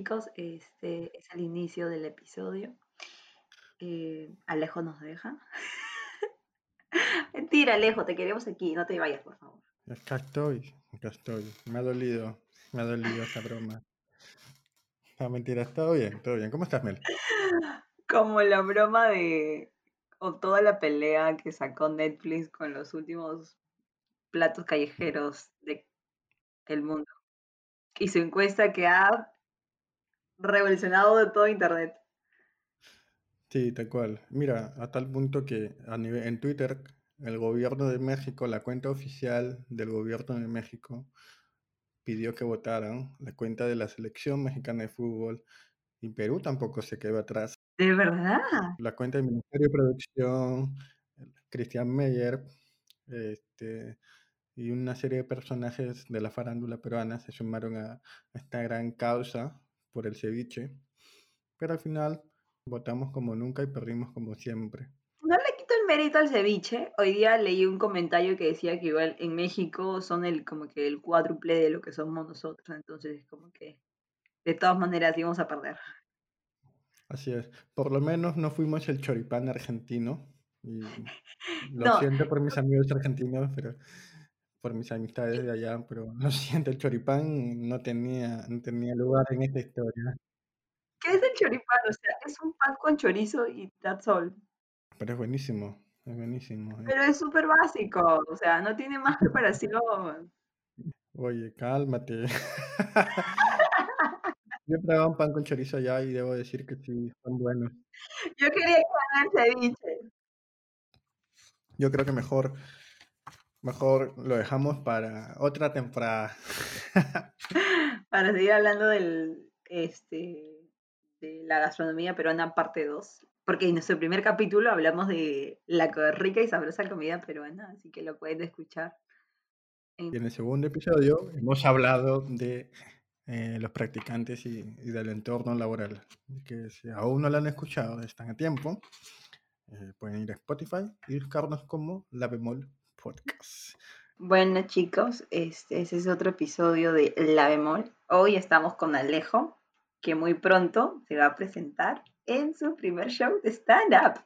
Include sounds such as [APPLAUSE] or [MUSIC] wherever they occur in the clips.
Chicos, este es el inicio del episodio. Eh, Alejo nos deja. [LAUGHS] Mentira, Alejo, te queremos aquí. No te vayas, por favor. Acá estoy, acá estoy. Me ha dolido, me ha dolido esa broma. No, mentira, todo bien, todo bien. ¿Cómo estás, Mel? Como la broma de. o toda la pelea que sacó Netflix con los últimos platos callejeros de el mundo. Y su encuesta que ha revolucionado de todo internet. Sí, tal cual. Mira, a tal punto que a nivel, en Twitter, el gobierno de México, la cuenta oficial del gobierno de México, pidió que votaran la cuenta de la selección mexicana de fútbol y Perú tampoco se quedó atrás. ¿De verdad? La cuenta del Ministerio de Producción, Cristian Meyer, este, y una serie de personajes de la farándula peruana se sumaron a esta gran causa por el ceviche, pero al final votamos como nunca y perdimos como siempre. No le quito el mérito al ceviche. Hoy día leí un comentario que decía que igual en México son el como que el cuádruple de lo que somos nosotros, entonces como que de todas maneras íbamos a perder. Así es. Por lo menos no fuimos el choripán argentino. Y [LAUGHS] lo siento por mis amigos argentinos, pero por mis amistades de allá, pero lo siento, el choripán no tenía, no tenía lugar en esta historia. ¿Qué es el choripán? O sea, es un pan con chorizo y that's all. Pero es buenísimo, es buenísimo. ¿eh? Pero es súper básico, o sea, no tiene más [LAUGHS] preparación. Oye, cálmate. [LAUGHS] Yo he probado un pan con chorizo allá y debo decir que sí, son buenos. Yo quería que el ceviche. Yo creo que mejor Mejor lo dejamos para otra temporada. [LAUGHS] para seguir hablando del, este, de la gastronomía peruana parte 2. Porque en nuestro primer capítulo hablamos de la rica y sabrosa comida peruana, así que lo pueden escuchar. Y en el segundo episodio hemos hablado de eh, los practicantes y, del entorno laboral. Que si aún no lo han escuchado, están a tiempo. Eh, pueden ir a Spotify y buscarnos como La Bemol Podcast. Bueno, chicos, este, ese es otro episodio de La Bemol. Hoy estamos con Alejo, que muy pronto se va a presentar en su primer show de stand-up.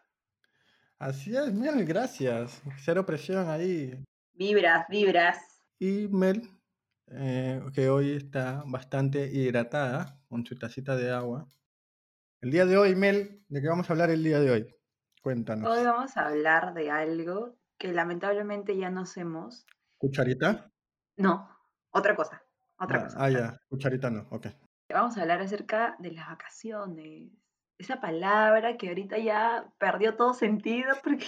Así es, Mel, gracias. Cero presión ahí. Vibras, vibras. Y Mel, eh, que hoy está bastante hidratada con su tacita de agua. El día de hoy, Mel, ¿de qué vamos a hablar el día de hoy? Cuéntanos. Hoy vamos a hablar de algo que lamentablemente ya no hacemos. ¿Cucharita? No, otra cosa. Otra ah, cosa. Ah, ya, cucharita no, ok. Vamos a hablar acerca de las vacaciones. Esa palabra que ahorita ya perdió todo sentido [LAUGHS] porque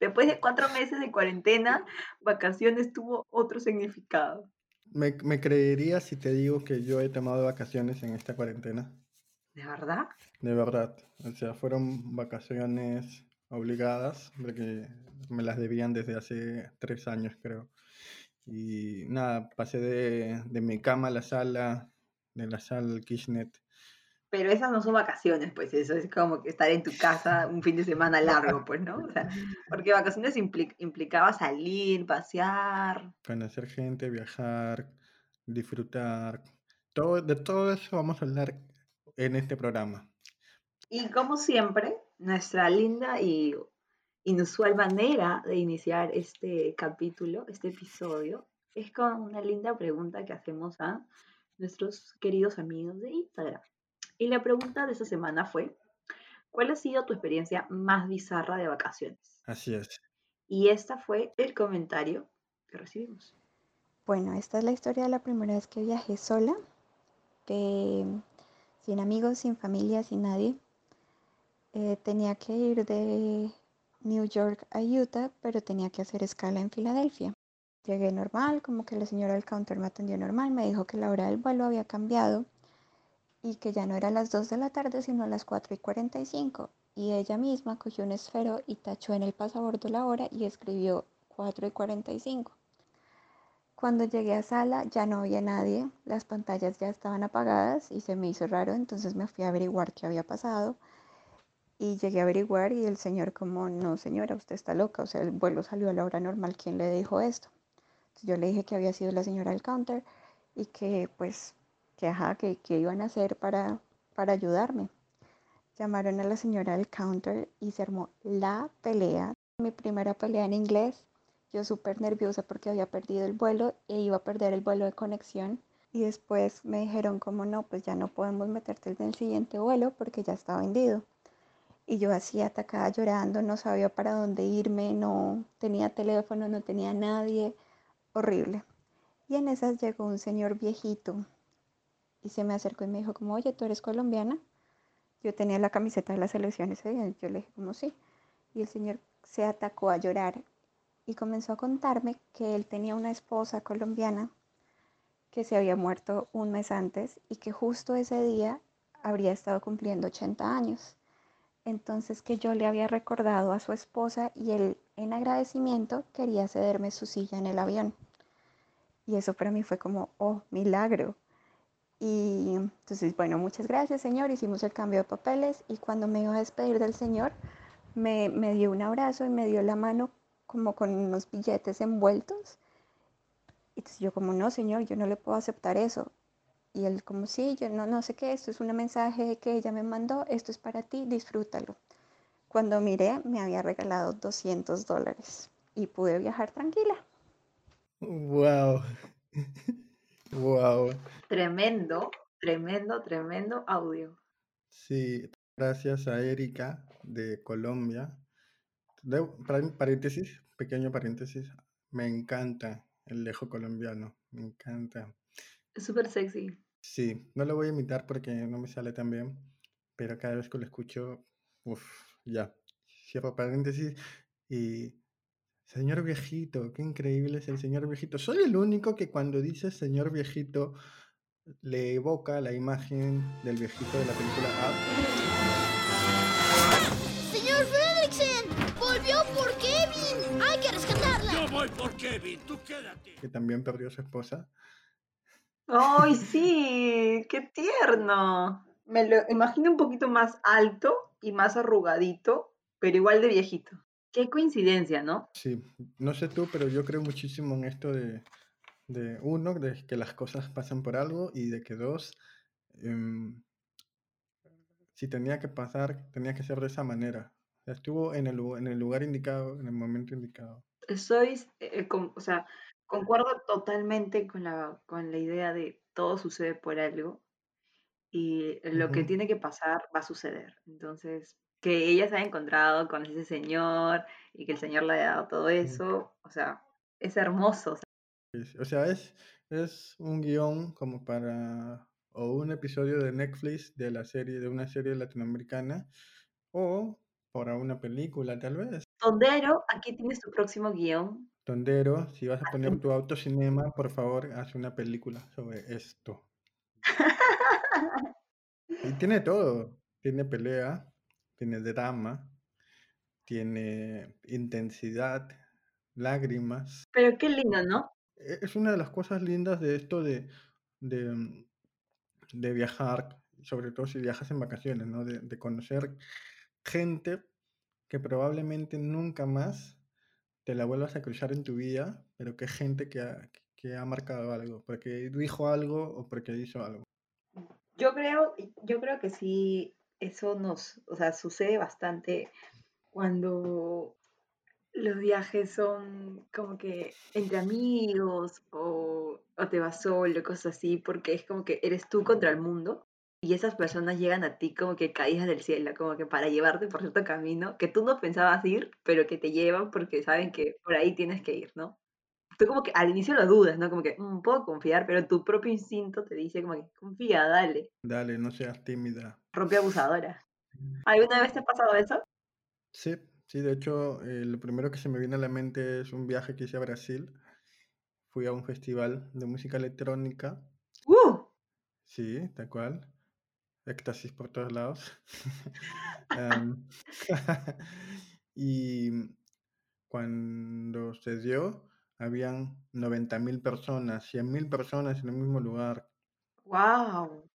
después de cuatro meses de cuarentena, vacaciones tuvo otro significado. ¿Me, ¿Me creerías si te digo que yo he tomado vacaciones en esta cuarentena? ¿De verdad? De verdad. O sea, fueron vacaciones obligadas, porque me las debían desde hace tres años, creo. Y nada, pasé de, de mi cama a la sala, de la sala al kitchenet. Pero esas no son vacaciones, pues eso es como que estar en tu casa un fin de semana largo, pues, ¿no? O sea, porque vacaciones implicaba salir, pasear. Conocer gente, viajar, disfrutar. Todo, de todo eso vamos a hablar en este programa. Y como siempre, nuestra linda y inusual manera de iniciar este capítulo, este episodio, es con una linda pregunta que hacemos a nuestros queridos amigos de Instagram. Y la pregunta de esta semana fue, ¿cuál ha sido tu experiencia más bizarra de vacaciones? Así es. Y esta fue el comentario que recibimos. Bueno, esta es la historia de la primera vez que viajé sola, sin amigos, sin familia, sin nadie. Eh, tenía que ir de New York a Utah, pero tenía que hacer escala en Filadelfia. Llegué normal, como que la señora del counter me atendió normal, me dijo que la hora del vuelo había cambiado y que ya no era a las 2 de la tarde, sino a las 4 y 45. Y ella misma cogió un esfero y tachó en el pasaporte la hora y escribió 4 y 45. Cuando llegué a sala ya no había nadie, las pantallas ya estaban apagadas y se me hizo raro, entonces me fui a averiguar qué había pasado y llegué a averiguar y el señor como, no señora, usted está loca, o sea, el vuelo salió a la hora normal, ¿quién le dijo esto? Yo le dije que había sido la señora del counter y que pues que, ajá, que, que iban a hacer para, para ayudarme. Llamaron a la señora del counter y se armó la pelea. Mi primera pelea en inglés. Yo súper nerviosa porque había perdido el vuelo e iba a perder el vuelo de conexión. Y después me dijeron como no, pues ya no podemos meterte en el siguiente vuelo porque ya está vendido. Y yo así atacada llorando, no sabía para dónde irme, no tenía teléfono, no tenía nadie. Horrible. Y en esas llegó un señor viejito y se me acercó y me dijo como, oye, ¿tú eres colombiana? Yo tenía la camiseta de la selección ese día, yo le dije como sí. Y el señor se atacó a llorar y comenzó a contarme que él tenía una esposa colombiana que se había muerto un mes antes y que justo ese día habría estado cumpliendo 80 años. Entonces que yo le había recordado a su esposa y él en agradecimiento quería cederme su silla en el avión. Y eso para mí fue como, oh, milagro. Y entonces, bueno, muchas gracias, señor. Hicimos el cambio de papeles y cuando me iba a despedir del señor, me, me dio un abrazo y me dio la mano como con unos billetes envueltos. Y yo como, no, señor, yo no le puedo aceptar eso. Y él como, sí, yo no, no sé qué, esto es un mensaje que ella me mandó, esto es para ti, disfrútalo. Cuando miré, me había regalado 200 dólares y pude viajar tranquila. Wow. wow. [LAUGHS] Tremendo, tremendo, tremendo audio. Sí, gracias a Erika de Colombia. De, paréntesis, pequeño paréntesis. Me encanta el lejo colombiano, me encanta. Es súper sexy. Sí, no lo voy a imitar porque no me sale tan bien, pero cada vez que lo escucho, uff, ya. Cierro paréntesis y Señor viejito, qué increíble es el señor viejito. Soy el único que cuando dice señor viejito le evoca la imagen del viejito de la película Up. ¡Señor Fredricksen! ¡Volvió por Kevin! ¡Hay que rescatarla! Yo voy por Kevin, tú quédate. Que también perdió a su esposa. ¡Ay, sí! ¡Qué tierno! Me lo imagino un poquito más alto y más arrugadito, pero igual de viejito. Qué coincidencia, ¿no? Sí, no sé tú, pero yo creo muchísimo en esto de, uno, de que las cosas pasan por algo y de que dos, em, si tenía que pasar, tenía que ser de esa manera. Estuvo en el, en el lugar indicado, en el momento indicado. Soy, eh, o sea, concuerdo totalmente con la, con la idea de todo sucede por algo y lo que tiene que pasar va a suceder. Entonces, que ella se ha encontrado con ese señor y que el señor le ha dado todo eso, o sea, es hermoso. O sea, es, es un guion como para, o un episodio de Netflix de la serie, de una serie latinoamericana, o para una película tal vez. Tondero, aquí tienes tu próximo guion. Tondero, si vas a poner tu autocinema, por favor, haz una película sobre esto. [LAUGHS] y tiene todo, tiene pelea, tiene drama, tiene intensidad, lágrimas. Pero qué lindo, ¿no? E-, es una de las cosas lindas de esto de, de, mm, de viajar, sobre todo si viajas en vacaciones, ¿no? De, de, conocer gente que probablemente nunca más te la vuelvas a cruzar en tu vida, pero que gente que ha, que ha marcado algo, porque dijo algo o porque hizo algo. Yo creo, yo creo que sí eso nos, o sea, sucede bastante cuando los viajes son como que entre amigos o, o, te vas solo, cosas así, porque es como que eres tú contra el mundo y esas personas llegan a ti como que caídas del cielo, como que para llevarte por cierto camino que tú no pensabas ir, pero que te llevan porque saben que por ahí tienes que ir, ¿no? Tú como que al inicio lo dudas, ¿no? Como que mm, puedo confiar, pero tu propio instinto te dice como que confía, dale. Dale, no seas tímida. Propia abusadora. ¿Alguna vez te ha pasado eso? Sí, sí, de hecho, eh, lo primero que se me viene a la mente es un viaje que hice a Brasil. Fui a un festival de música electrónica. ¡Uh! Sí, tal cual. Éxtasis por todos lados. [LAUGHS] [LAUGHS] y cuando se dio, habían 90.000 personas, 100.000 personas en el mismo lugar. ¡Wow!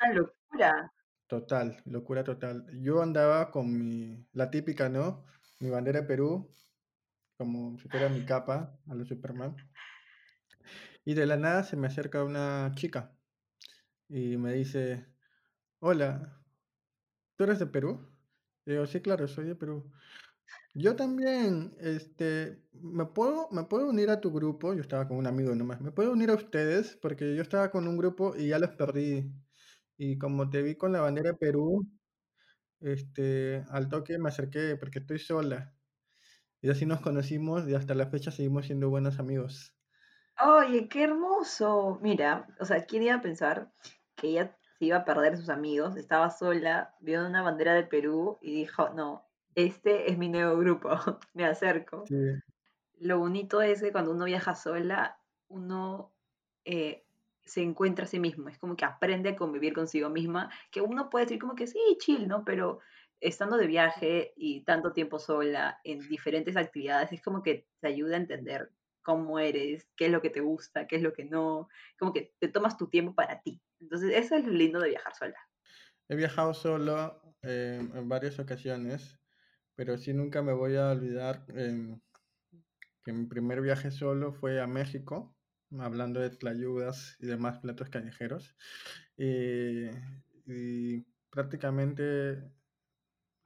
Una locura. Total, locura total. Yo andaba con mi, la típica, ¿no? Mi bandera de Perú, como si fuera mi capa a los Superman. Y de la nada se me acerca una chica. y me dice, hola, ¿tú eres de Perú? Digo, sí, claro, soy de Perú. Yo también, este, ¿me puedo, me puedo unir a tu grupo? Yo estaba con un amigo nomás. ¿Me puedo unir a ustedes? Porque yo estaba con un grupo y ya los perdí. Y como te vi con la bandera de Perú, este, al toque me acerqué porque estoy sola. Y así nos conocimos y hasta la fecha seguimos siendo buenos amigos. Oye, qué hermoso. Mira, o sea, ¿quién iba a pensar que ella se iba a perder sus amigos? Estaba sola, vio una bandera de Perú y dijo, no, este es mi nuevo grupo, [LAUGHS] me acerco. Sí, Lo bonito es que cuando uno viaja sola, uno eh, se encuentra a sí mismo, es como que aprende a convivir consigo misma, que uno puede decir como que sí, chill, ¿no? Pero estando de viaje y tanto tiempo sola en diferentes actividades, es como que te ayuda a entender cómo eres, qué es lo que te gusta, qué es lo que no, como que te tomas tu tiempo para ti. Entonces, eso es lo lindo de viajar sola. he viajado solo eh, en varias ocasiones, pero sí nunca me voy a olvidar em, que mi primer viaje solo fue a México, hablando de tlayudas y demás platos callejeros. Y, y prácticamente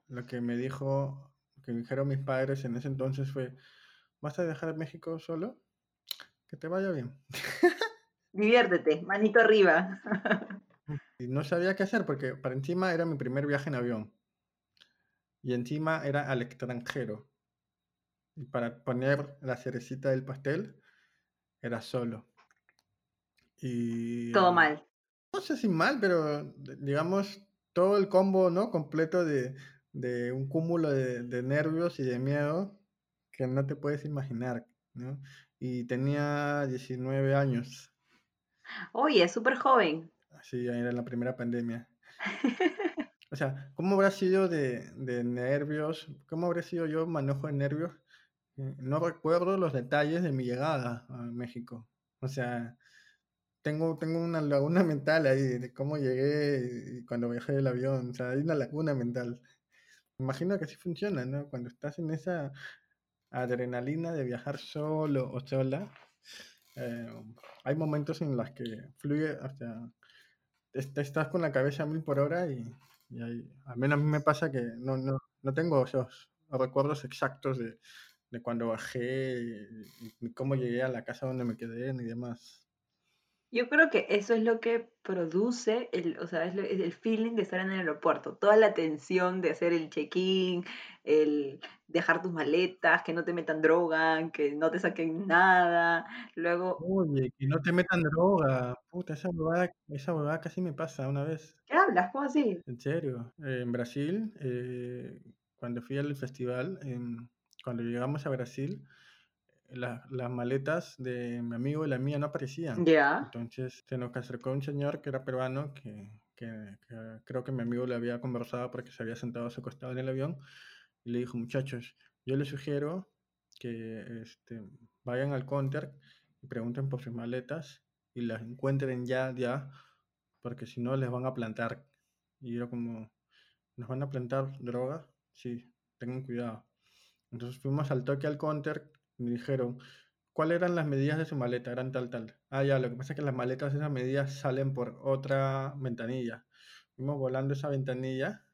lo que me dijo, que me dijeron mis padres en ese entonces fue, ¿vas a dejar México solo? Que te vaya bien. Diviértete, manito arriba. Y no sabía qué hacer porque para encima era mi primer viaje en avión. Y encima era al extranjero. Y para poner la cerecita del pastel, era solo. Y Todo mal. no sé si mal, pero digamos todo el combo, ¿no? Completo de, de un cúmulo de, de nervios y de miedo que no te puedes imaginar, ¿no? Y tenía 19 años, Oye, es súper joven. así era la primera pandemia. [LAUGHS] O sea, ¿cómo habrá sido de, de nervios? ¿Cómo habrá sido yo manejo de nervios? Eh, No recuerdo los detalles de mi llegada a México. O sea, tengo, tengo una laguna mental ahí de cómo llegué y cuando viajé del avión. O sea, hay una laguna mental. Me Imagino que así funciona, ¿no? Cuando estás en esa adrenalina de viajar solo o sola, eh, hay momentos en los que fluye, o sea, est- estás con la cabeza a mil por hora y, hay- al menos a mí me pasa que no, no, no tengo esos recuerdos exactos de, de cuando bajé y cómo llegué a la casa donde me quedé ni demás. Yo creo que eso es lo que produce, el, o sea, es, lo- es el feeling de estar en el aeropuerto. Toda la tensión de hacer el check-in, el dejar tus maletas, que no te metan droga, que no te saquen nada. Luego, Oye, que no te metan droga, puta, esa huevada, esa huevada casi me pasa una vez. ¿qué hablas? ¿Cómo así? En serio, eh, en Brasil, eh, cuando fui al festival, en- cuando llegamos a Brasil, la- las maletas de mi amigo y la mía no aparecían. Ya. Entonces se nos acercó un señor que era peruano, que, que- que creo que mi amigo le había conversado porque se había sentado a su costado en el avión, y le dijo, muchachos, yo les sugiero que este, vayan al counter y pregunten por sus maletas y las encuentren ya, ya, porque si no les van a plantar. Y yo como, ¿nos van a plantar droga? Sí, tengan cuidado. Entonces fuimos al toque al counter me dijeron, ¿cuáles eran las medidas de su maleta? Eran tal, tal. Ah, ya, lo que pasa es que las maletas de esas medidas salen por otra ventanilla. Fuimos volando esa ventanilla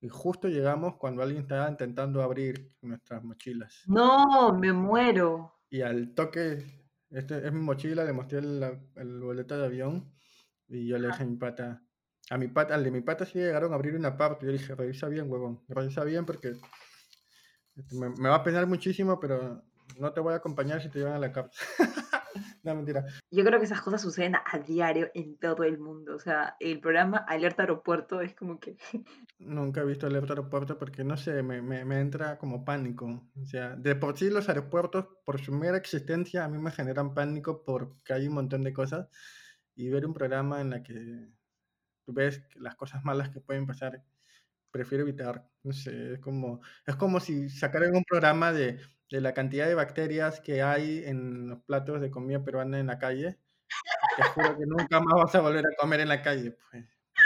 y justo llegamos cuando alguien estaba intentando abrir nuestras mochilas. No, me muero. Y al toque, este es mi mochila, le mostré el, el boleto de avión y yo le dije a mi pata, a mi pata, al de mi pata sí llegaron a abrir una parte. Yo dije, revisa bien, huevón, revisa bien porque este, me, me va a penar muchísimo, pero no te voy a acompañar si te llevan a la cárcel. [LAUGHS] no, mentira. Yo creo que esas cosas suceden a diario en todo el mundo. O sea, el programa Alerta Aeropuerto es como que [LAUGHS] Nunca he visto el aeropuerto porque no sé, me, me, me entra como pánico. O sea, de por sí los aeropuertos, por su mera existencia, a mí me generan pánico porque hay un montón de cosas. Y ver un programa en la que tú ves las cosas malas que pueden pasar, prefiero evitar. No sé, es como, es como si sacaran un programa de, de la cantidad de bacterias que hay en los platos de comida peruana en la calle. Te juro que nunca más vas a volver a comer en la calle. Pues.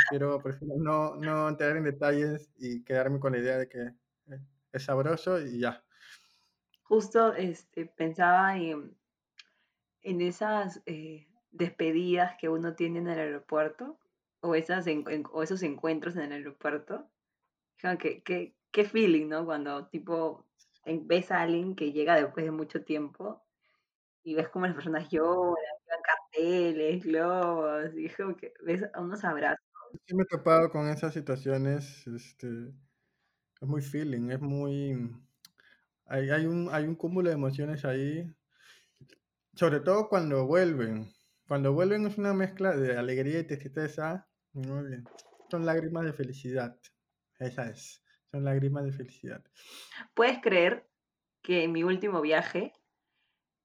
Prefiero, prefiero no, no entrar en detalles y quedarme con la idea de que eh, es sabroso y ya. justo este, pensaba en, en esas eh, despedidas que uno tiene en el aeropuerto. o, esas en- o esos encuentros en el aeropuerto. Que, que- qué feeling, ¿no? Cuando tipo ves a alguien que llega después de mucho tiempo y ves cómo las personas lloran, llevan carteles, globos, y como que ves a unos abrazos. Sí me he topado con esas situaciones, este, es muy feeling, es muy... Hay, hay un, hay un cúmulo de emociones ahí, sobre todo cuando vuelven. Cuando vuelven es una mezcla de alegría y tristeza. Muy bien. Son lágrimas de felicidad. Esa es. Son lágrimas de felicidad. ¿Puedes creer que en mi último viaje,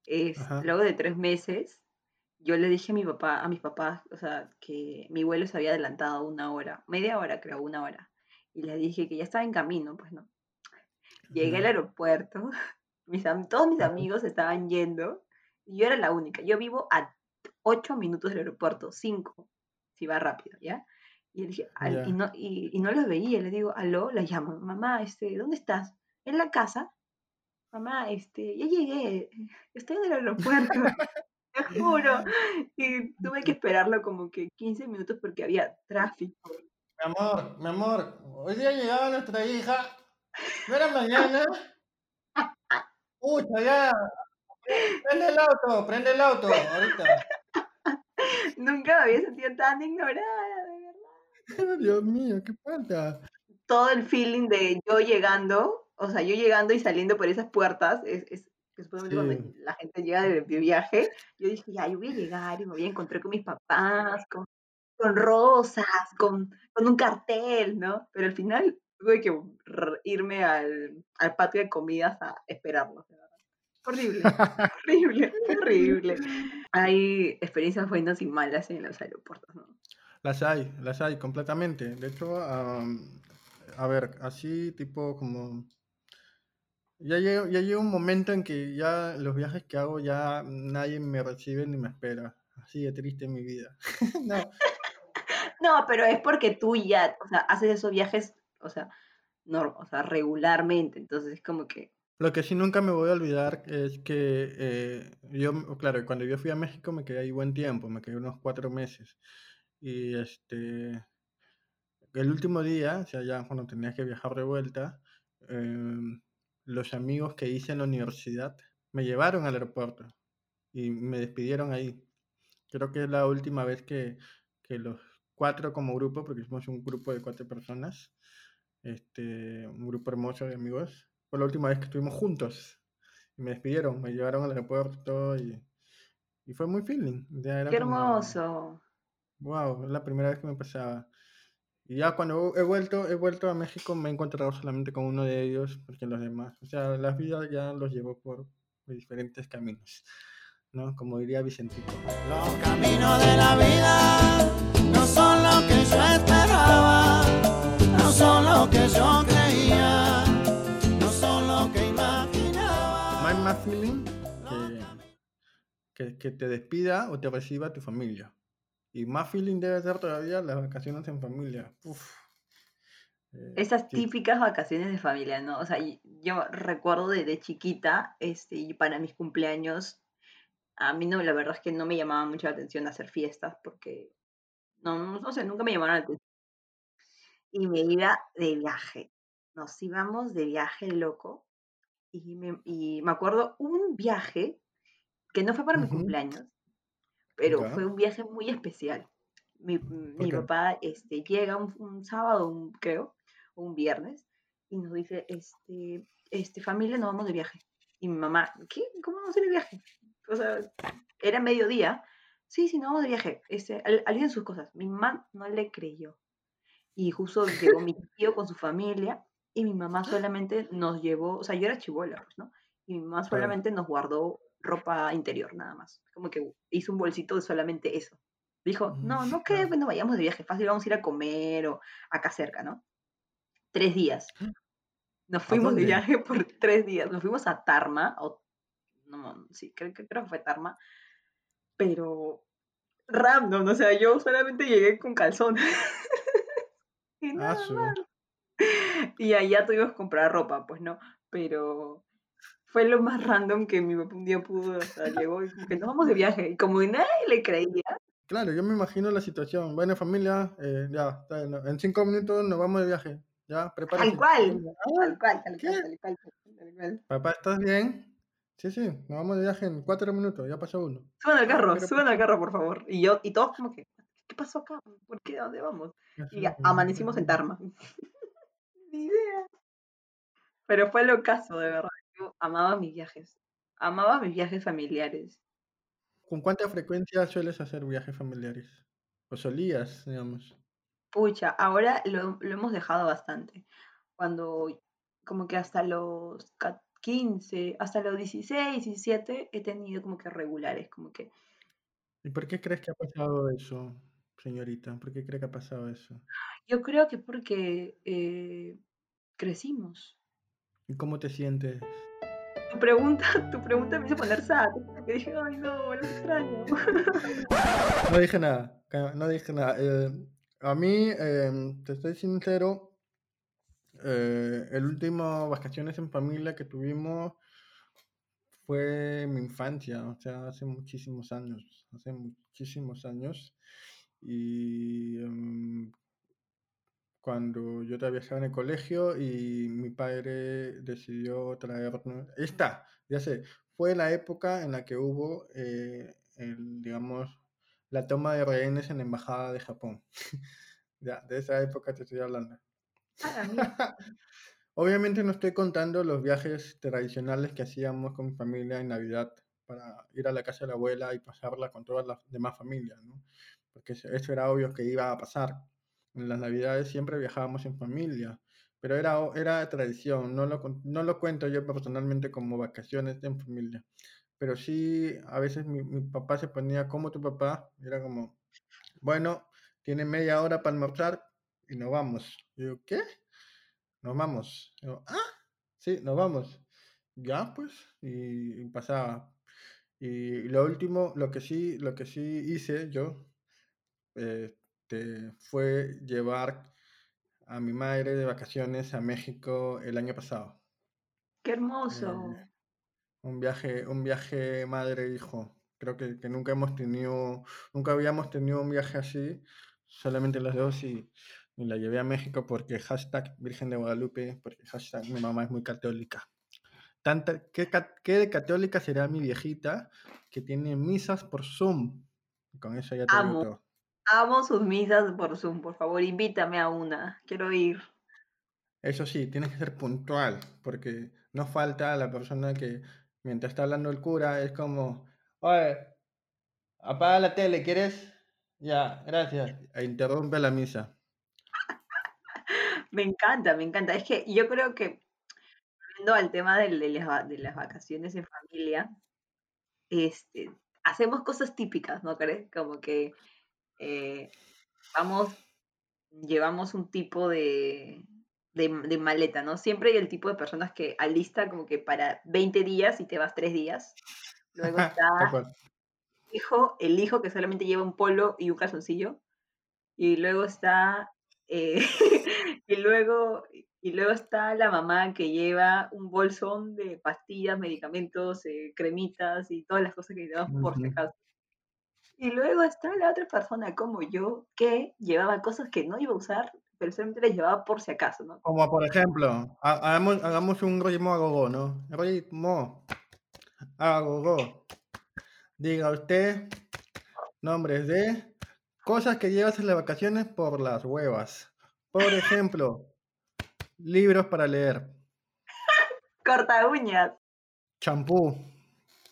es, luego de tres meses, yo le dije a mi papá, a mis papás, o sea, que mi vuelo se había adelantado una hora, media hora creo, una hora. Y les dije que ya estaba en camino, pues no. Llegué al aeropuerto, [LAUGHS] mis, todos mis amigos estaban yendo y yo era la única. Yo vivo a ocho minutos del aeropuerto, cinco, si va rápido, ¿ya? Y, dije, y, no, y, y no los veía, le digo, aló, la llamo, mamá, este, ¿dónde estás? En la casa. Mamá, este, ya llegué, estoy en el aeropuerto, [LAUGHS] te juro. Y tuve que esperarlo como que 15 minutos porque había tráfico. Mi amor, mi amor, hoy día llegaba nuestra hija. ¿No era mañana? Pucha, ya. Prende el auto, prende el auto, ahorita. [LAUGHS] Nunca me había sentido tan ignorada. [LAUGHS] Dios mío, ¿qué pasa? todo el feeling de yo llegando, o sea, yo llegando y saliendo por esas puertas, es, es supuestamente cuando Sí. la gente llega de, de viaje, yo dije, ya, yo voy a llegar y me voy a encontrar con mis papás, con, con rosas, con, con un cartel, ¿no? Pero al final tuve que irme al, al patio de comidas a esperarlos. Horrible, [LAUGHS] horrible, horrible. Hay experiencias buenas y malas en los aeropuertos, ¿no? Las hay, las hay completamente. De hecho, a ver, así tipo como... Ya llega, ya un momento en que ya los viajes que hago ya nadie me recibe ni me espera. Así de triste mi vida. [LAUGHS] no, No, pero es porque tú ya, o sea, haces esos viajes, o sea, no, o sea, regularmente, entonces es como que, Lo que sí nunca me voy a olvidar es que eh, yo, claro, cuando yo fui a México me quedé ahí buen tiempo, me quedé unos cuatro meses. Y este, el último día, o sea, ya cuando tenía que viajar de vuelta, em, los amigos que hice en la universidad me llevaron al aeropuerto y me despidieron ahí. Creo que es la última vez que, que los cuatro como grupo, porque somos un grupo de cuatro personas, este, un grupo hermoso de amigos, fue la última vez que estuvimos juntos. Y me despidieron, me llevaron al aeropuerto y, y fue muy feeling. Ya era qué como, hermoso. Wow, es la primera vez que me pasaba. Y ya cuando he vuelto, he vuelto a México me he encontrado solamente con uno de ellos, porque los demás, o sea, la vida ya los llevó por diferentes caminos, ¿no? Como diría Vicentito. Los caminos de la vida no son lo que yo esperaba, no son lo que yo creía, no son lo que imaginaba. Más feeling que, que, que te despida o te reciba tu familia. Y más feeling debe ser todavía las vacaciones en familia. Uf. Eh, Esas sí. típicas vacaciones de familia, ¿no? O sea, yo recuerdo de, de chiquita, este, y para mis cumpleaños, a mí no, la verdad es que no me llamaba mucho la atención hacer fiestas, porque, no, no, sé, nunca me llamaron la atención. Y me iba de viaje, nos íbamos de viaje loco, y me, y me acuerdo un viaje que no fue para mi cumpleaños, pero fue un viaje muy especial. Mi, mi papá este, llega un, un sábado, un- creo, o un viernes, y nos dice, este, este, familia, nos vamos de viaje. Y mi mamá, ¿qué? ¿Cómo vamos a ir de viaje? O sea, era mediodía. Sí, sí, nos vamos de viaje. Este, al- alisten sus cosas. Mi mamá no le creyó. Y justo llegó mi tío con su familia y mi mamá [GASPS] solamente nos llevó, o sea, yo era chivola, pues, ¿no? Y mi mamá solamente nos guardó ropa interior, nada más. Como que hizo un bolsito de solamente eso. Dijo, no, Mm, no que claro. bueno, vayamos de viaje, fácil, vamos a ir a comer o acá cerca, ¿no? Tres días. Nos fuimos de viaje por tres días. Nos fuimos a Tarma, o no, sí, creo, que- creo que fue Tarma, pero random, o sea, yo solamente llegué con calzones. [LAUGHS] y Ah, nada su- más. Y allá tuvimos que comprar ropa, pues no, pero fue lo más random que mi papá un día pudo, o sea, llegó y como que nos vamos de viaje, y como nadie le creía, Claro, yo me imagino la situación. Bueno, familia, eh, ya, en cinco minutos nos vamos de viaje. Ya, prepárense. Tal cual, Familia, "Ah, tal cual, tal cual, tal cual, tal cual. Papá, ¿estás bien? Sí, sí, nos vamos de viaje en cuatro minutos, ya pasó uno. Suban al carro, pero suban al carro, por favor. Y yo, y todos como que, ¿qué pasó acá? ¿Por qué? ¿A dónde vamos? Y amanecimos en Tarma. [LAUGHS] Ni idea. Pero fue lo caso, de verdad. Yo amaba mis viajes. Amaba mis viajes familiares. ¿Con cuánta frecuencia sueles hacer viajes familiares? ¿O solías, digamos? Pucha, ahora lo, lo hemos dejado bastante. Cuando, como que hasta los ca- 15, hasta los 16, 17, he tenido como que regulares, como que ¿Y por qué crees que ha pasado eso, señorita? ¿Por qué cree que ha pasado eso? yo creo que porque eh, crecimos. ¿Y cómo te sientes? Tu pregunta, [LAUGHS] tu pregunta me hizo poner sad. porque dije, ay no, lo extraño. [LAUGHS] No dije nada, no dije nada. Eh, a mí, em, te estoy sincero, eh, el último vacaciones en familia que tuvimos fue mi infancia, o sea, hace muchísimos años, hace muchísimos años. Y cuando yo estaba en el colegio y mi padre decidió traernos. Esta, ya sé, fue la época en la que hubo, eh, el, digamos, la toma de rehenes en la embajada de Japón. [LAUGHS] ya, de esa época te estoy hablando. Ah. [LAUGHS] Obviamente no estoy contando los viajes tradicionales que hacíamos con mi familia en Navidad para ir a la casa de la abuela y pasarla con todas las demás familias, ¿no? Porque eso era obvio que iba a pasar. En las Navidades siempre viajábamos en familia, pero era, era tradición, no lo, no lo cuento yo personalmente como vacaciones en familia. Pero sí, a veces mi, papá se ponía como tu papá, era como, bueno, tiene media hora para almorzar y nos vamos. Y yo, ¿qué? Nos vamos. Ah, sí, nos vamos. Ya, pues, y, y pasaba. Y lo último, lo que sí, lo que sí hice yo, este, fue llevar a mi madre de vacaciones a México el año pasado. Qué hermoso. Eh, un viaje, un viaje madre-hijo. Creo que, que nunca hemos tenido, nunca habíamos tenido un viaje así, solamente las dos y, y la llevé a México porque hashtag Virgen de Guadalupe, porque hashtag mi mamá es muy católica. Tanta, ¿qué, qué de católica será mi viejita que tiene misas por Zoom? Con eso ya te digo todo. Amo sus misas por Zoom, por favor, invítame a una. Quiero ir. Eso sí, tienes que ser puntual, porque no falta la persona que mientras está hablando el cura es como, oye, apaga la tele, ¿quieres? Ya, gracias. E interrumpe la misa. [LAUGHS] Me encanta, me encanta. Es que yo creo que, volviendo al tema del- de, las, de las vacaciones en familia, este, hacemos cosas típicas, ¿no crees? Como que eh, vamos, llevamos un tipo de, de, de maleta, ¿no? Siempre hay el tipo de personas que alista como que para 20 días y te vas 3 días. Luego [LAUGHS] está cual. hijo, el hijo que solamente lleva un polo y un calzoncillo. Y luego está. eh, [LAUGHS] y, luego, y luego está la mamá que lleva un bolsón de pastillas, medicamentos, eh, cremitas y todas las cosas que llevamos por si acaso. Y luego está la otra persona como yo que llevaba cosas que no iba a usar, pero solamente las llevaba por si acaso, ¿no? Como por ejemplo, ha- hagamos, hagamos un ritmo a gogo, ¿no? Ritmo a gogo. Diga usted nombres de cosas que llevas en las vacaciones por las huevas. Por ejemplo, libros para leer, [LAUGHS] Corta uñas, champú,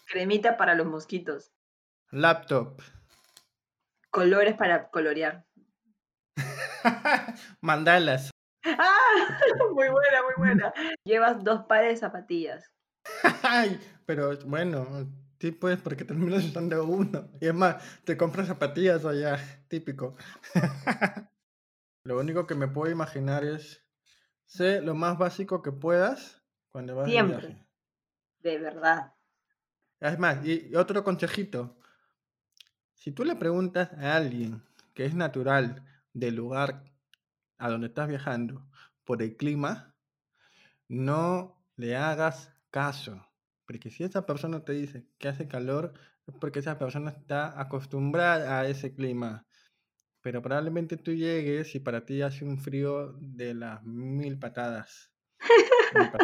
cremita para los mosquitos, laptop, colores para colorear. [LAUGHS] mandalas. ¡Ah! [LAUGHS] Muy buena, muy buena. Llevas dos pares de zapatillas. Ay, pero bueno, sí pues porque terminas usando uno. Y es más, te compras zapatillas allá, típico. [LAUGHS] Lo único que me puedo imaginar es, sé lo más básico que puedas cuando vas de Siempre. viaje. De verdad. Es más, y otro consejito. Si tú le preguntas a alguien que es natural del lugar a donde estás viajando por el clima, no le hagas caso. Porque si esa persona te dice que hace calor, es porque esa persona está acostumbrada a ese clima. Pero probablemente tú llegues y para ti hace un frío de las mil patadas.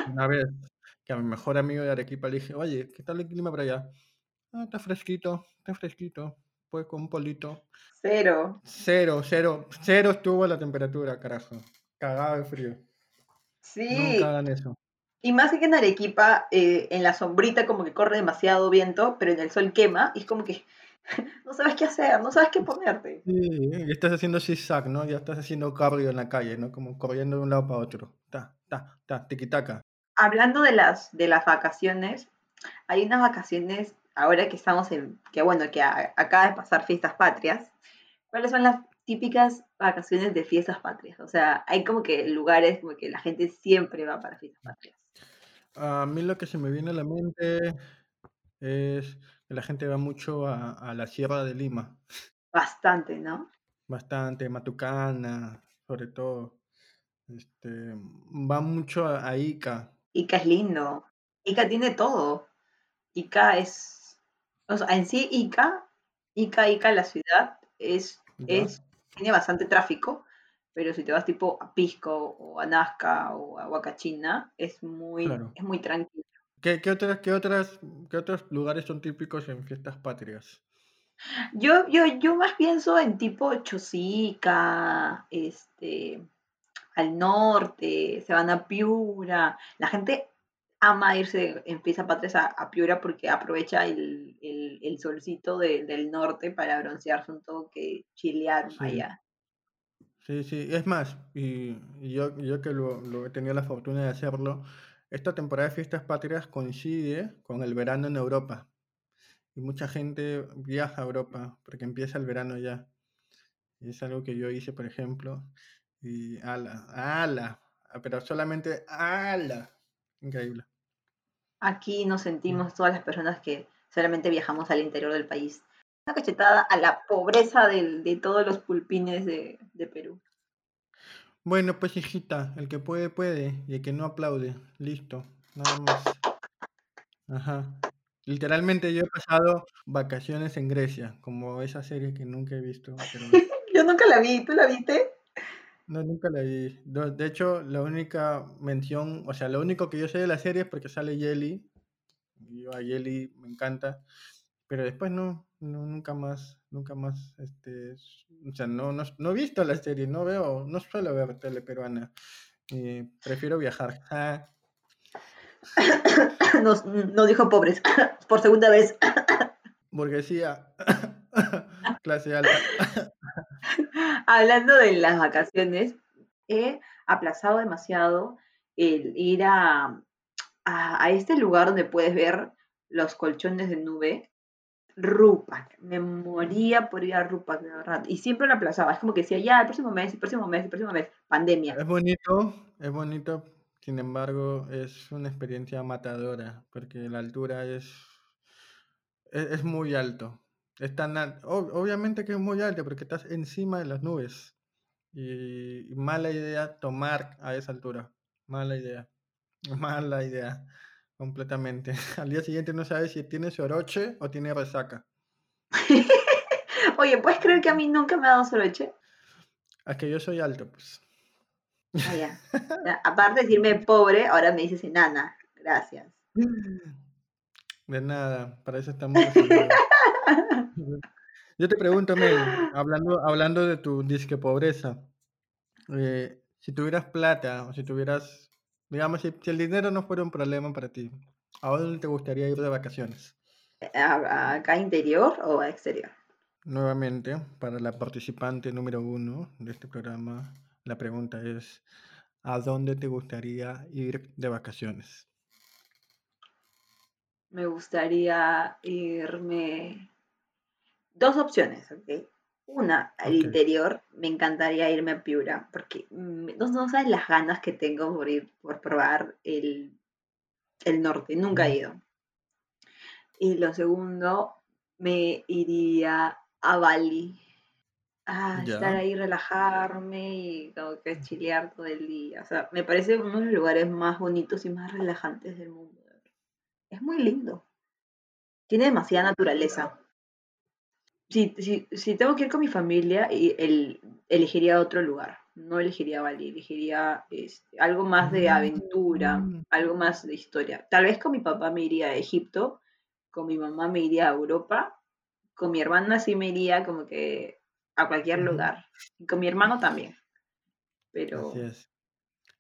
Una vez que a mi mejor amigo de Arequipa le dije, oye, ¿qué tal el clima por allá? "Ah, está fresquito, está fresquito. Pues con un polito. Cero. Cero, cero, cero estuvo la temperatura, carajo. Cagado de frío. Sí. Nunca hagan eso. Y más que en Arequipa, eh, en la sombrita como que corre demasiado viento, pero en el sol quema y es como que [LAUGHS] no sabes qué hacer, no sabes qué ponerte. Sí, y estás haciendo zigzag, ¿no? Ya estás haciendo cardio en la calle, ¿no? Como corriendo de un lado para otro. Ta, ta, ta, tiquitaca. Hablando de las, de las vacaciones, hay unas vacaciones ahora que estamos en, que bueno, que a- acaba de pasar fiestas patrias. ¿Cuáles son las típicas vacaciones de fiestas patrias? O sea, hay como que lugares como que la gente siempre va para fiestas patrias. A mí lo que se me viene a la mente es que la gente va mucho a, a la Sierra de Lima. Bastante, ¿no? Bastante, Matucana, sobre todo. Este, va mucho a, a Ica. Ica es lindo. Ica tiene todo. Ica es, o sea, en sí Ica, Ica, Ica, la ciudad, es, es, tiene bastante tráfico, pero si te vas tipo a Pisco o a Nazca o a Huacachina, es muy, Claro. es muy tranquilo. ¿Qué, qué otras, qué otras, qué otros lugares son típicos en fiestas patrias? Yo, yo, yo más pienso en tipo Chosica, este, al norte, se van a Piura. La gente ama irse en fiestas patrias a, a Piura porque aprovecha el, el- el solcito de- del norte para broncearse un toque, chilear Sí. allá. Sí, sí, es más, y, yo, yo que lo, lo he tenido la fortuna de hacerlo, esta temporada de fiestas patrias coincide con el verano en Europa. Y mucha gente viaja a Europa porque empieza el verano ya. Y es algo que yo hice, por ejemplo. Y ala, ala, ah, pero solamente ala. Increíble. Aquí nos sentimos todas las personas que solamente viajamos al interior del país. Una cachetada a la pobreza del- de todos los pulpines de, de Perú. Bueno, pues hijita, el que puede, puede, y el que no aplaude, listo, nada más. Ajá. Literalmente yo he pasado vacaciones en Grecia, como esa serie que nunca he visto, pero [LAUGHS] Yo nunca la vi, ¿tú la viste? No, nunca la vi. De hecho, la única mención, o sea, lo único que yo sé de la serie es porque sale Jelly, y yo a Jelly me encanta, pero después no, no, nunca más, nunca más, este, o sea, no, no, no he visto la serie, no veo, no suelo ver tele peruana, y prefiero viajar. Ah, [COUGHS] Nos, nos dijo pobres [COUGHS] por segunda vez. [COUGHS] burguesía, clase alta. Hablando de las vacaciones, he aplazado demasiado el ir a, a, este lugar donde puedes ver los colchones de nube. Rupak, me moría por ir a Rupak, de verdad. Y siempre lo aplazaba. Es como que decía, ya, el próximo mes, el próximo mes, el próximo mes. Pandemia. Es bonito, es bonito, sin embargo, es una experiencia matadora, porque la altura es, es, es muy alto. Es tan obviamente que es muy alto, porque estás encima de las nubes. Y, mala idea tomar a esa altura. Mala idea. [LAUGHS] Mala idea. Completamente. [LAUGHS] Al día siguiente no sabes si tiene soroche o tiene resaca. [LAUGHS] Oye, ¿puedes creer que a mí nunca me ha dado soroche? Es que yo soy alto, pues. Ah, ya. Ya, Aparte de decirme pobre, ahora me dices enana. Gracias. De nada, para eso estamos. Yo te pregunto, Mel, hablando, hablando de tu disque pobreza, eh, si tuvieras plata o si tuvieras, digamos, si, si el dinero no fuera un problema para ti, ¿a dónde te gustaría ir de vacaciones? ¿A- a- ¿Acá interior o a exterior? Nuevamente, para la participante número uno de este programa, la pregunta es, ¿a dónde te gustaría ir de vacaciones? Me gustaría irme. Dos opciones, ¿ok? Una, al interior, me encantaría irme a Piura, porque no, no sabes las ganas que tengo por ir, por probar el, el norte, nunca he ido. Y lo segundo, me iría a Bali. A estar ahí, relajarme y como que chilear todo el día. O sea, me parece uno de los lugares más bonitos y más relajantes del mundo. Es muy lindo. Tiene demasiada naturaleza. Si, si, si tengo que ir con mi familia, y el, elegiría otro lugar. No elegiría Bali, elegiría este, algo más de aventura, Mm. algo más de historia. Tal vez con mi papá me iría a Egipto, con mi mamá me iría a Europa, con mi hermana sí me iría como que a cualquier lugar. Y con mi hermano también. Pero Así es.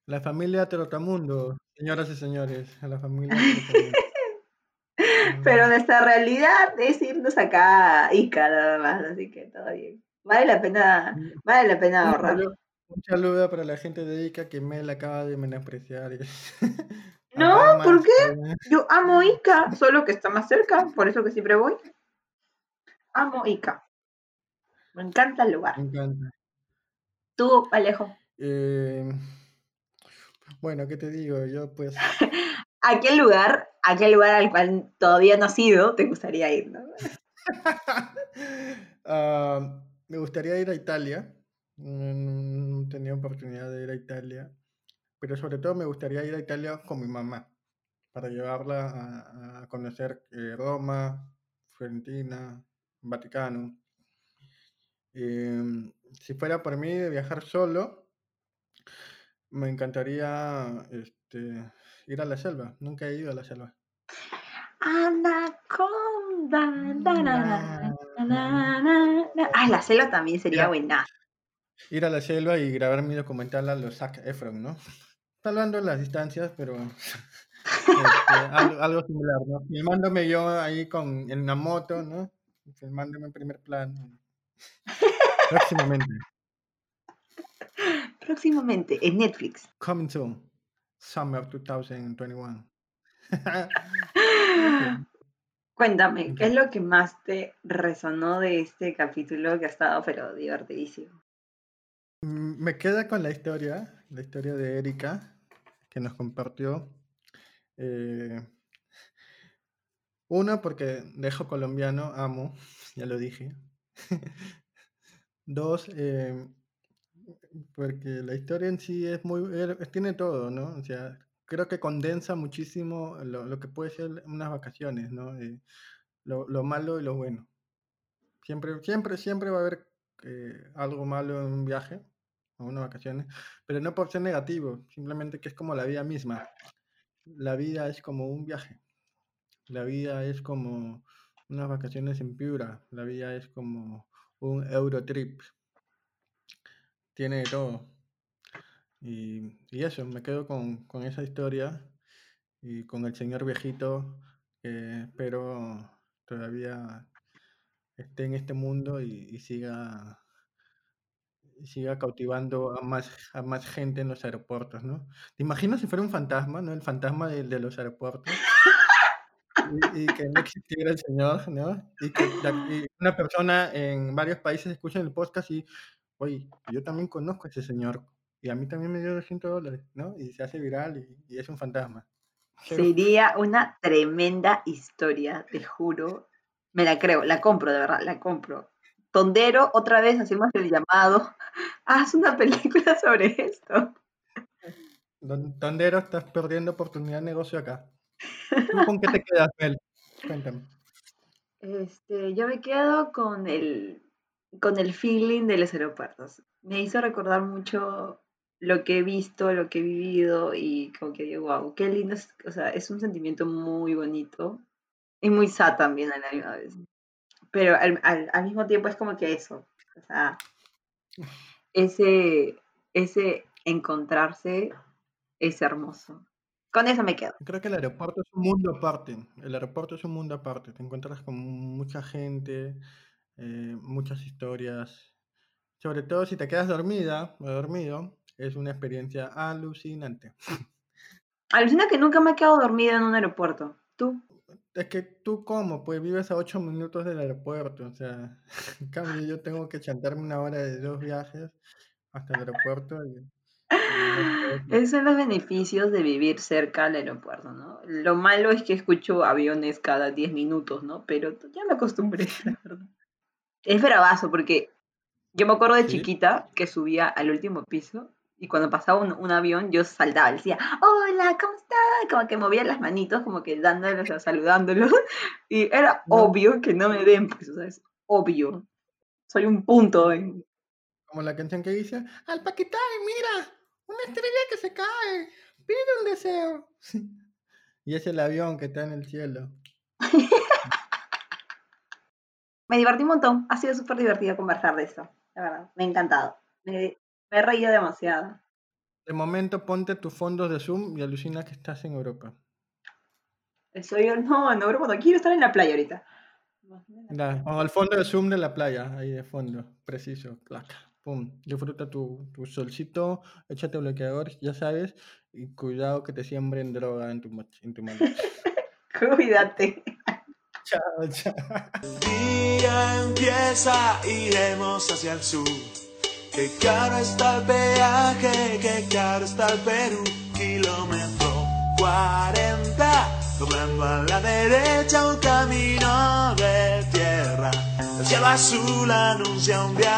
La familia Trotamundo, señoras y señores, a la familia [LAUGHS] Trotamundo. Pero Mm. nuestra realidad es irnos acá a Ica nada más, así que todo bien. Vale la pena, Mm. vale la pena Un ahorrar. saludo, un saludo para la gente de Ica que Mel acaba de menospreciar. [LAUGHS] No, ¿por qué? Yo amo Ica, solo que está más cerca, por eso que siempre voy. Amo Ica. Me encanta el lugar. Me encanta. Tú, Alejo, Eh, bueno, ¿qué te digo? Yo pues [LAUGHS] ¿a qué lugar, a qué lugar al cual todavía no has ido te gustaría ir? no? [LAUGHS] Me gustaría ir a Italia. No he tenido oportunidad de ir a Italia. Pero sobre todo me gustaría ir a Italia con mi mamá. Para llevarla a, a conocer eh, Roma, Fiorentina, Vaticano. Em, si fuera por mí de viajar solo, me encantaría este, ir a la selva. Nunca he ido a la selva. Anaconda. na, na, na, na, na, na. Ah, la selva también sería buena. Ir a la selva y grabar mi documental a los Zac Efron, ¿no? Salvando las distancias, pero [LAUGHS] este, algo, algo similar, ¿no? Filmándome yo ahí con, en una moto, ¿no? Filmándome en primer plano. [LAUGHS] Próximamente. Próximamente en Netflix. Coming soon. Summer 2021. [LAUGHS] Cuéntame, ¿qué es lo que más te resonó de este capítulo que ha estado pero divertidísimo? Mm, Me queda con la historia, la historia de Erika, que nos compartió. Eh, uno, porque dejo colombiano, amo, [LAUGHS] ya lo dije. [LAUGHS] Dos, eh, porque la historia en sí es muy, er- tiene todo, ¿no? O sea, creo que condensa muchísimo lo, lo que puede ser unas vacaciones, ¿no? Eh, lo, lo malo y lo bueno. Siempre, siempre, siempre va a haber eh, algo malo en un viaje o unas vacaciones, pero no por ser negativo, simplemente que es como la vida misma. La vida es como un viaje. La vida es como unas vacaciones en Piura. La vida es como un Eurotrip. Tiene de todo. Y, y eso, me quedo con, con esa historia y con el señor viejito que espero todavía esté en este mundo y, y siga y siga cautivando a más, a más gente en los aeropuertos, ¿no? ¿Te imaginas si fuera un fantasma, ¿no? El fantasma de, de los aeropuertos. [LAUGHS] Y, y que no existiera el señor, ¿no? Y que la- y una persona en varios países escucha el podcast y, oye, yo también conozco a ese señor y a mí también me dio 200 dólares, ¿no? Y se hace viral y, y es un fantasma. Sería una tremenda historia, te juro. Me la creo, la compro, de verdad, la compro. Tondero, otra vez hacemos el llamado. [LAUGHS] Haz una película sobre esto. Tondero, estás perdiendo oportunidad de negocio acá. ¿Tú con qué te quedas, Mel? Cuéntame. [LAUGHS] Este, yo me quedo con el, con el feeling de los aeropuertos. Me hizo recordar mucho lo que he visto, lo que he vivido y como que digo, wow, qué lindo, es- o sea, es un sentimiento muy bonito y muy sad también a la vez. Pero al, al- al mismo tiempo es como que eso, o sea, ese, ese encontrarse es hermoso. Con eso me quedo. Creo que el aeropuerto es un mundo aparte. El aeropuerto es un mundo aparte. Te encuentras con mucha gente, eh, muchas historias. Sobre todo si te quedas dormida o dormido, es una experiencia alucinante. [LAUGHS] Alucina que nunca me he quedado dormida en un aeropuerto. ¿Tú? Es que tú como, pues vives a 8 minutos del aeropuerto. O sea, [LAUGHS] en cambio yo tengo que chantarme una hora de dos viajes hasta el aeropuerto. y-. Esos son los beneficios de vivir cerca al aeropuerto, ¿no? Lo malo es que escucho aviones cada 10 minutos, ¿no? Pero ya me acostumbré, [LAUGHS] la verdad. Es bravazo porque yo me acuerdo de ¿Sí? chiquita que subía al último piso Y cuando pasaba un, un avión, yo saltaba, decía, hola, ¿cómo estás? Como que movía las manitos, como que dándolos, o saludándolos. Y era No. obvio que no me ven, pues, o sea, es obvio. Soy un punto en, Como la canción que dice, al Paquetay, mira, una estrella que se cae, pide un deseo. Sí. [LAUGHS] Y es el avión que está en el cielo. [LAUGHS] Me divertí un montón. Ha sido súper divertido conversar de esto. La verdad, me ha encantado. Me, me he reído demasiado. De momento ponte tus fondos de Zoom y alucina que estás en Europa. Estoy, no, no, bueno, quiero estar en la playa ahorita. Al fondo de Zoom de la playa, ahí de fondo, preciso, clac, pum. Disfruta tu, tu solcito, échate bloqueador, ya sabes, y cuidado que te siembren droga en tu, en tu maleta. [LAUGHS] Cuídate. Chao, chao. día empieza, iremos hacia el sur. Qué caro está el peaje, qué caro está el Perú. Kilómetro 40, doblando a la derecha un camino de tierra. El cielo azul anuncia un día.